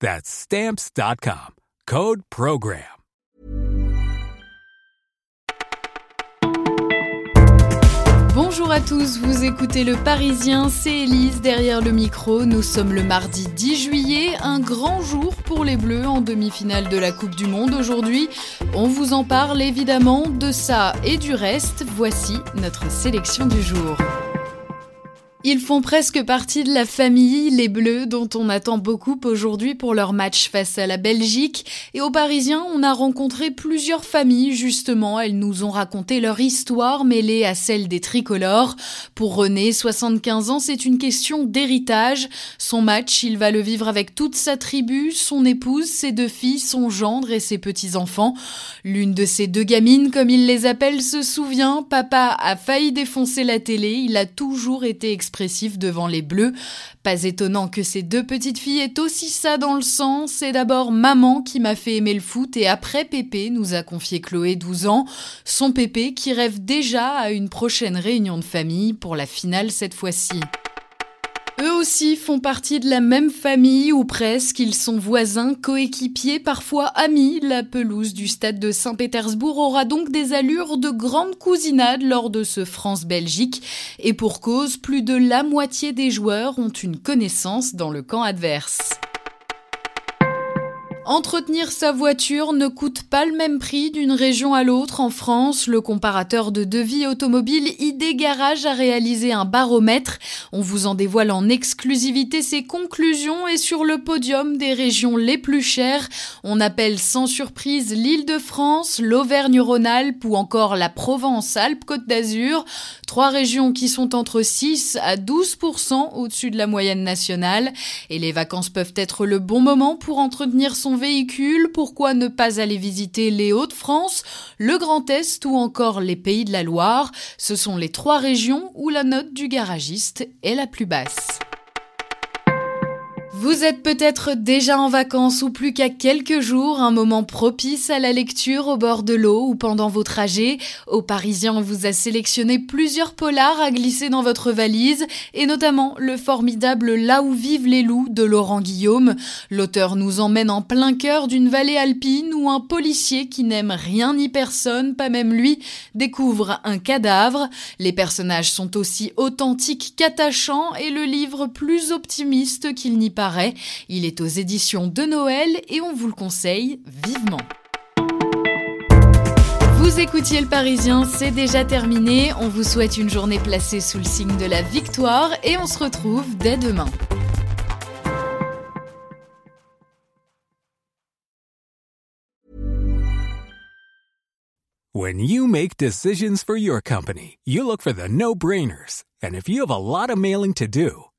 That's stamps.com. Code program. Bonjour à tous, vous écoutez Le Parisien, c'est Elise derrière le micro. Nous sommes le mardi 10 juillet, un grand jour pour les Bleus en demi-finale de la Coupe du Monde aujourd'hui. On vous en parle évidemment de ça et du reste. Voici notre sélection du jour. Ils font presque partie de la famille, les Bleus, dont on attend beaucoup aujourd'hui pour leur match face à la Belgique. Et aux Parisiens, on a rencontré plusieurs familles, justement. Elles nous ont raconté leur histoire mêlée à celle des tricolores. Pour René, 75 ans, c'est une question d'héritage. Son match, il va le vivre avec toute sa tribu, son épouse, ses deux filles, son gendre et ses petits-enfants. L'une de ces deux gamines, comme il les appelle, se souvient, papa a failli défoncer la télé, il a toujours été devant les Bleus. Pas étonnant que ces deux petites filles aient aussi ça dans le sang. C'est d'abord maman qui m'a fait aimer le foot et après Pépé, nous a confié Chloé, 12 ans. Son Pépé qui rêve déjà à une prochaine réunion de famille pour la finale cette fois-ci. Eux aussi font partie de la même famille ou presque, ils sont voisins, coéquipiers, parfois amis. La pelouse du stade de Saint-Pétersbourg aura donc des allures de grande cousinade lors de ce France-Belgique. Et pour cause, plus de la moitié des joueurs ont une connaissance dans le camp adverse. Entretenir sa voiture ne coûte pas le même prix d'une région à l'autre en France. Le comparateur de devis automobile ID Garage a réalisé un baromètre. On vous en dévoile en exclusivité ses conclusions et sur le podium des régions les plus chères. On appelle sans surprise l'Île-de-France, l'Auvergne-Rhône-Alpes ou encore la Provence-Alpes-Côte d'Azur. Trois régions qui sont entre 6 à 12% au-dessus de la moyenne nationale. Et les vacances peuvent être le bon moment pour entretenir son véhicule, pourquoi ne pas aller visiter les Hauts-de-France, le Grand Est ou encore les Pays de la Loire? Ce sont les trois régions où la note du garagiste est la plus basse. Vous êtes peut-être déjà en vacances ou plus qu'à quelques jours, un moment propice à la lecture au bord de l'eau ou pendant vos trajets. Au Parisien, vous a sélectionné plusieurs polars à glisser dans votre valise et notamment le formidable Là où vivent les loups de Laurent Guillaume. L'auteur nous emmène en plein cœur d'une vallée alpine où un policier qui n'aime rien ni personne, pas même lui, découvre un cadavre. Les personnages sont aussi authentiques qu'attachants et le livre plus optimiste qu'il n'y paraît il est aux éditions de Noël et on vous le conseille vivement. Vous écoutiez le Parisien, c'est déjà terminé. On vous souhaite une journée placée sous le signe de la victoire et on se retrouve dès demain. When you make decisions for your company, you look for the no-brainers. And if you have a lot of mailing to do,